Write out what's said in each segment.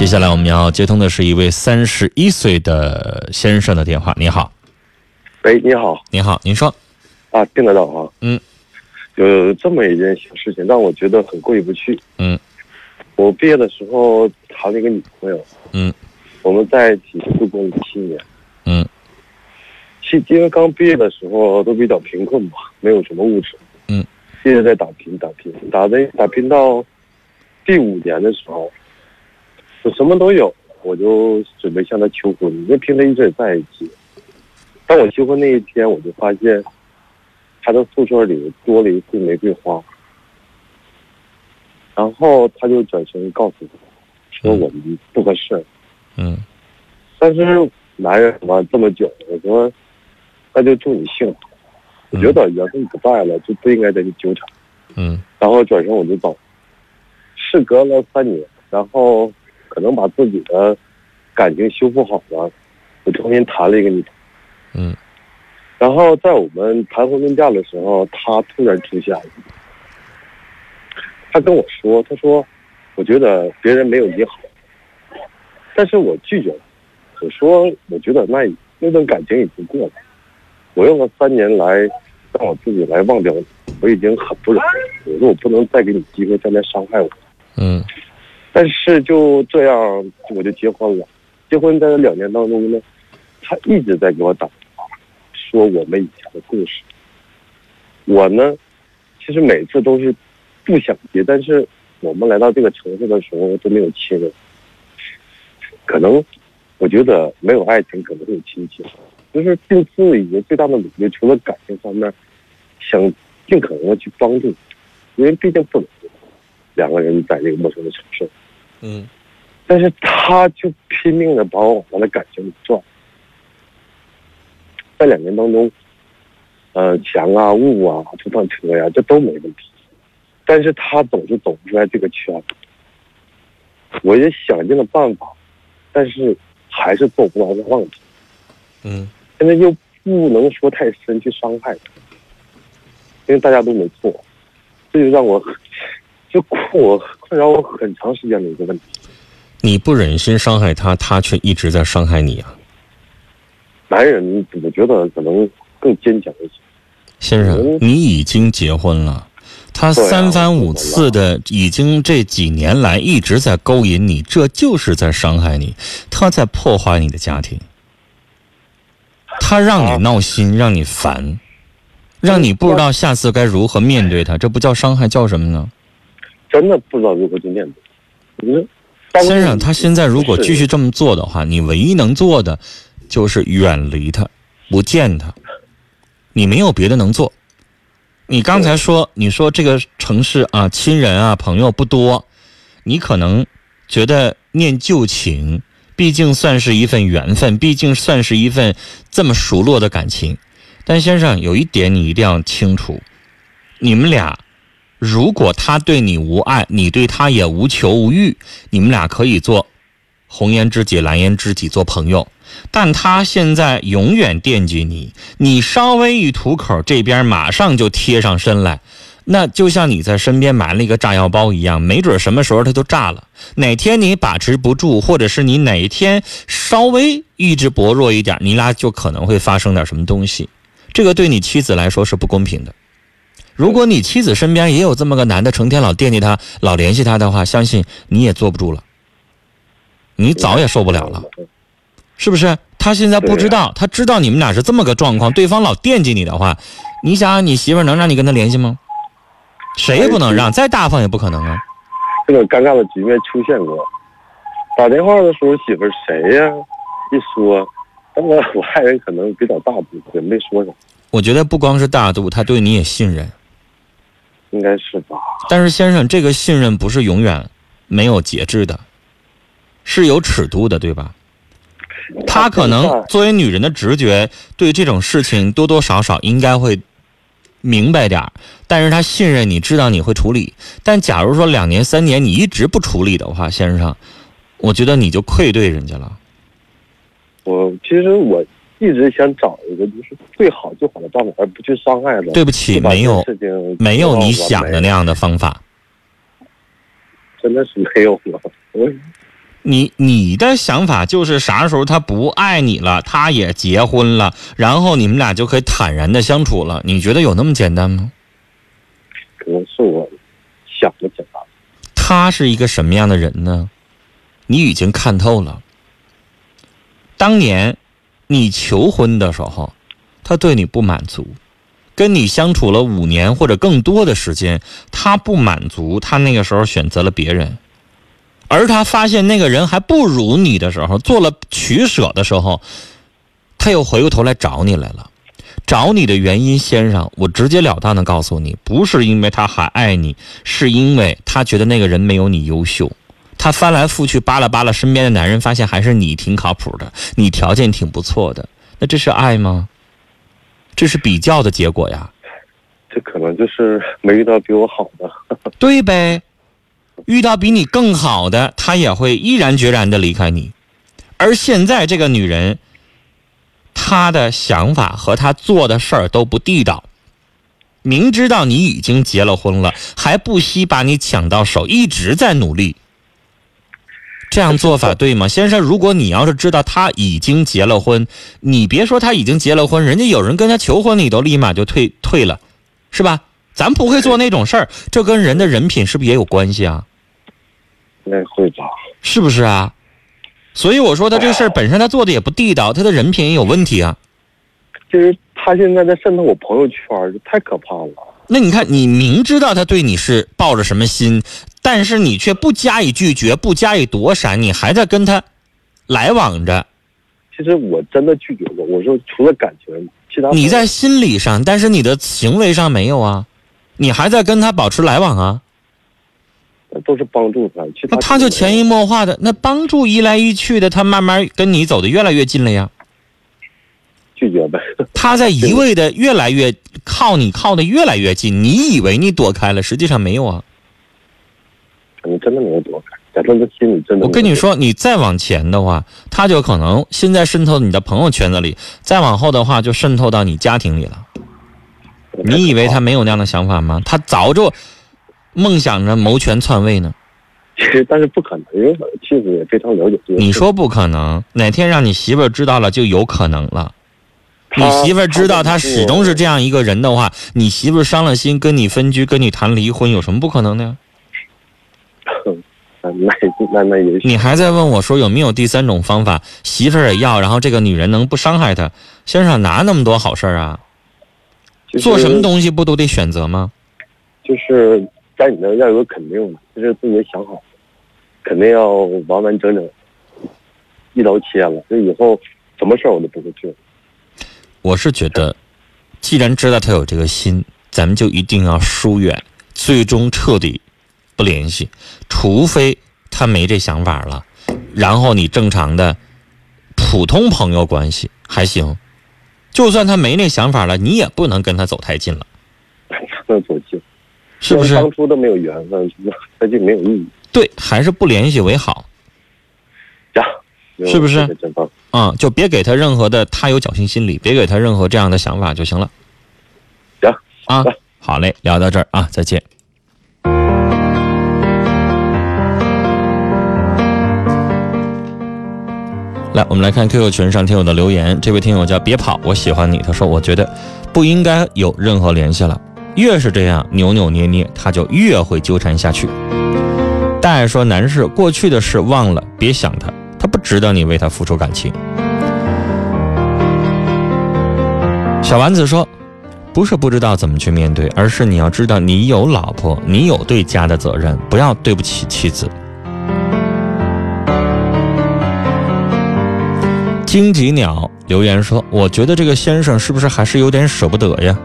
接下来我们要接通的是一位三十一岁的先生的电话。你好，喂，你好，你好，您说，啊，听得到啊，嗯，有这么一件小事情让我觉得很过意不去。嗯，我毕业的时候谈了一个女朋友，嗯，我们在一起度过了七年。嗯，七因为刚毕业的时候都比较贫困嘛，没有什么物质。嗯，一直在打拼打拼，打的打拼到第五年的时候，我什么都有，我就准备向她求婚，因为平时一直在一起。当我求婚那一天，我就发现她的宿舍里多了一束玫瑰花，然后她就转身告诉我，说我们不合适。嗯但是男人嘛，这么久，我说那就祝你幸福。我觉得缘分不在了，就不应该再去纠缠。嗯然后转身我就走。事隔了三年，然后可能把自己的感情修复好了，我重新谈了一个女朋友。嗯然后在我们谈婚论嫁的时候，他突然出现了。他跟我说：“他说，我觉得别人没有你好，但是我拒绝了。我说，我觉得那那段感情已经过了，我用了三年来让我自己来忘掉你，我已经很不容易。我说我不能再给你机会再来伤害我。嗯但是就这样，我就结婚了。结婚在这两年当中呢，他一直在给我打电话，说我们以前的故事。我呢，其实每次都是不想接，但是我们来到这个城市的时候都没有亲人。可能我觉得没有爱情，可能会有亲情。就是尽自己最大的努力，除了感情方面，想尽可能的去帮助，因为毕竟不能，两个人在这个陌生的城市。嗯但是他就拼命的把我往他的感情里转，在两年当中，呃，墙啊、物啊、这趟车呀，这都没问题，但是他总是走不出来这个圈子。我也想尽了办法，但是还是做不到他忘记。嗯现在又不能说太深去伤害他，因为大家都没错，这就让我很就困我困扰我很长时间的一个问题。你不忍心伤害他，他却一直在伤害你啊，男人我觉得可能更坚强一些。先生嗯，你已经结婚了。他三番五次的，已经这几年来一直在勾引你，这就是在伤害你，他在破坏你的家庭，他让你闹心，让你烦，让你不知道下次该如何面对他，这不叫伤害，叫什么呢？真的不知道如何去面对。你，先生，他现在如果继续这么做的话，你唯一能做的就是远离他，不见他，你没有别的能做。你刚才说，你说这个城市啊，亲人啊，朋友不多，你可能觉得念旧情，毕竟算是一份缘分，毕竟算是一份这么熟络的感情。但先生，有一点你一定要清楚，你们俩如果他对你无爱，你对他也无求无欲，你们俩可以做红颜知己、蓝颜知己，做朋友。但他现在永远惦记你，你稍微一吐口，这边马上就贴上身来，那就像你在身边埋了一个炸药包一样，没准什么时候它就炸了。哪天你把持不住，或者是你哪一天稍微意志薄弱一点，你俩就可能会发生点什么东西。这个对你妻子来说是不公平的。如果你妻子身边也有这么个男的，成天老惦记他、老联系他的话，相信你也坐不住了，你早也受不了了。是不是？他现在不知道，他知道你们俩是这么个状况，对方老惦记你的话，你想想，你媳妇能让你跟他联系吗？谁也不能让，再大方也不可能啊。这种尴尬的局面出现过。打电话的时候，媳妇谁呀？一说，但我我爱人可能比较大度，也没说啥，我觉得不光是大度，他对你也信任。应该是吧？但是先生，这个信任不是永远没有节制的，是有尺度的，对吧？他可能作为女人的直觉，对这种事情多多少少应该会明白点儿，但是他信任你，知道你会处理。但假如说两年三年你一直不处理的话，先生，我觉得你就愧对人家了。我其实我一直想找一个就是最好最好的办法，而不去伤害他。对不起，没有事情没有你想的那样的方法。真的是没有了。我你你的想法就是啥时候他不爱你了，他也结婚了，然后你们俩就可以坦然的相处了。你觉得有那么简单吗？可能是我想的简单。他是一个什么样的人呢？你已经看透了。当年你求婚的时候，他对你不满足，跟你相处了五年或者更多的时间，他不满足，他那个时候选择了别人。而他发现那个人还不如你的时候，做了取舍的时候，他又回过头来找你来了。找你的原因，先生，我直截了当的告诉你，不是因为他还爱你，是因为他觉得那个人没有你优秀。他翻来覆去扒拉扒拉身边的男人，发现还是你挺靠谱的，你条件挺不错的。那这是爱吗？这是比较的结果呀。这可能就是没遇到比我好的。对呗。遇到比你更好的，他也会毅然决然的离开你。而现在这个女人，她的想法和她做的事儿都不地道。明知道你已经结了婚了，还不惜把你抢到手，一直在努力。这样做法对吗，先生？如果你要是知道他已经结了婚，你别说他已经结了婚，人家有人跟他求婚，你都立马就退退了，是吧？咱不会做那种事儿，这跟人的人品是不是也有关系啊？应该会吧？是不是啊？所以我说他这事儿本身他做的也不地道，他的人品也有问题啊。就是他现在在渗透我朋友圈，太可怕了。那你看，你明知道他对你是抱着什么心，但是你却不加以拒绝，不加以躲闪，你还在跟他来往着。其实我真的拒绝过，我说除了感情，其他你在心理上，但是你的行为上没有啊，你还在跟他保持来往啊。都是帮助他，那他就潜移默化的那帮助一来一去的，他慢慢跟你走的越来越近了呀。拒绝呗。他在 一味的越来越靠你，靠的越来越近。你以为你躲开了，实际上没有啊。你真的没有躲开，假装他心里真的。我跟你说，你再往前的话，他就可能现在渗透你的朋友圈子里，再往后的话就渗透到你家庭里了。你以为他没有那样的想法吗？他早就。梦想着谋权篡位呢？其实，但是不可能，因为我的妻子也非常了解这个。你说不可能，哪天让你媳妇儿知道了，就有可能了。你媳妇儿知道他始终是这样一个人的话，你媳妇儿伤了心，跟你分居，跟你谈离婚，有什么不可能的呀？那那那也。你还在问我说有没有第三种方法？媳妇儿也要，然后这个女人能不伤害他？先生哪那么多好事儿啊？做什么东西不都得选择吗？就是。在你那要有个肯定就是自己想好，肯定要完完整整一刀切了，就以后什么事儿我都不会做。我是觉得，既然知道他有这个心，咱们就一定要疏远，最终彻底不联系，除非他没这想法了，然后你正常的普通朋友关系还行。就算他没那想法了，你也不能跟他走太近了。不能走近。是不是当初都没有缘分，那就没有意义。对，还是不联系为好。呀，是不是？嗯，就别给他任何的他有侥幸心理，别给他任何这样的想法就行了。行啊，好嘞，聊到这儿啊，再见。来，我们来看 QQ 群上听友的留言。这位听友叫别跑，我喜欢你。他说：“我觉得不应该有任何联系了。”越是这样扭扭捏捏，他就越会纠缠下去。大爷说：“男士，过去的事忘了，别想他，他不值得你为他付出感情。”小丸子说：“不是不知道怎么去面对，而是你要知道，你有老婆，你有对家的责任，不要对不起妻子。”荆棘鸟留言说：“我觉得这个先生是不是还是有点舍不得呀？”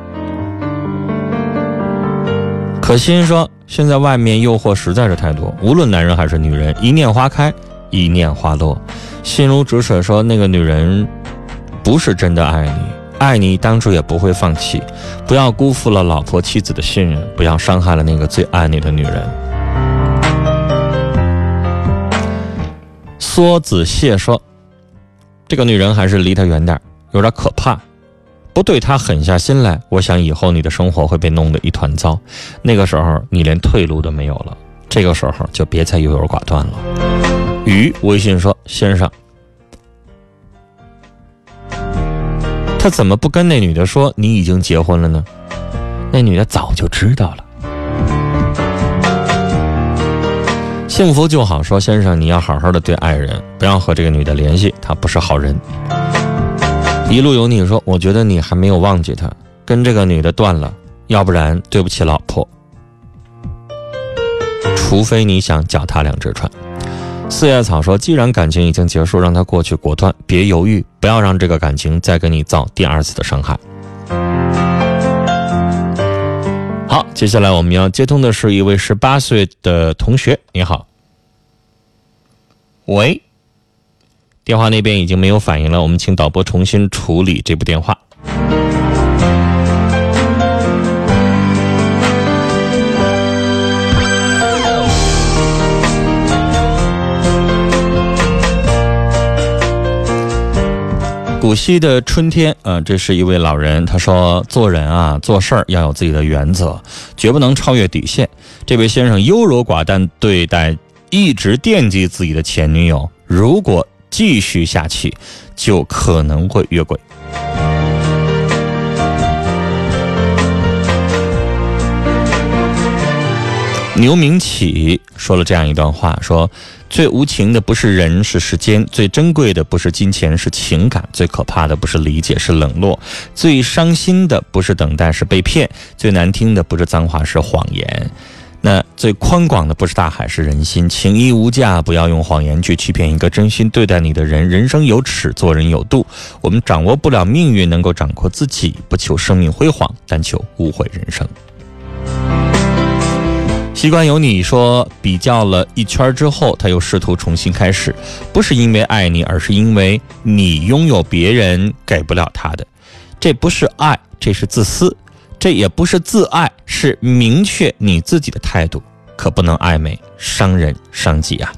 可心说：“现在外面诱惑实在是太多，无论男人还是女人，一念花开，一念花落。”心如止水说：“那个女人不是真的爱你，爱你当初也不会放弃。不要辜负了老婆妻子的信任，不要伤害了那个最爱你的女人。”梭子蟹说：“这个女人还是离她远点，有点可怕。”不对他狠下心来，我想以后你的生活会被弄得一团糟，那个时候你连退路都没有了。这个时候就别再优柔寡断了。于微信说：“先生，他怎么不跟那女的说你已经结婚了呢？那女的早就知道了。”幸福就好说：“先生，你要好好的对爱人，不要和这个女的联系，她不是好人。”一路有你说：“我觉得你还没有忘记她，跟这个女的断了，要不然对不起老婆。除非你想脚踏两只船。”四叶草说：“既然感情已经结束，让它过去，果断，别犹豫，不要让这个感情再给你造第二次的伤害。”好，接下来我们要接通的是一位十八岁的同学，你好。喂。电话那边已经没有反应了，我们请导播重新处理这部电话。古稀的春天，呃，这是一位老人，他说：“做人啊，做事儿要有自己的原则，绝不能超越底线。”这位先生优柔寡断对待一直惦记自己的前女友，如果。继续下去，就可能会越轨。牛明启说了这样一段话：说最无情的不是人，是时间；最珍贵的不是金钱，是情感；最可怕的不是理解，是冷落；最伤心的不是等待，是被骗；最难听的不是脏话，是谎言。那最宽广的不是大海，是人心。情义无价，不要用谎言去欺骗一个真心对待你的人。人生有尺，做人有度。我们掌握不了命运，能够掌控自己。不求生命辉煌，但求无悔人生。习惯有你说，比较了一圈之后，他又试图重新开始，不是因为爱你，而是因为你拥有别人给不了他的。这不是爱，这是自私。这也不是自爱，是明确你自己的态度，可不能暧昧，伤人伤己啊。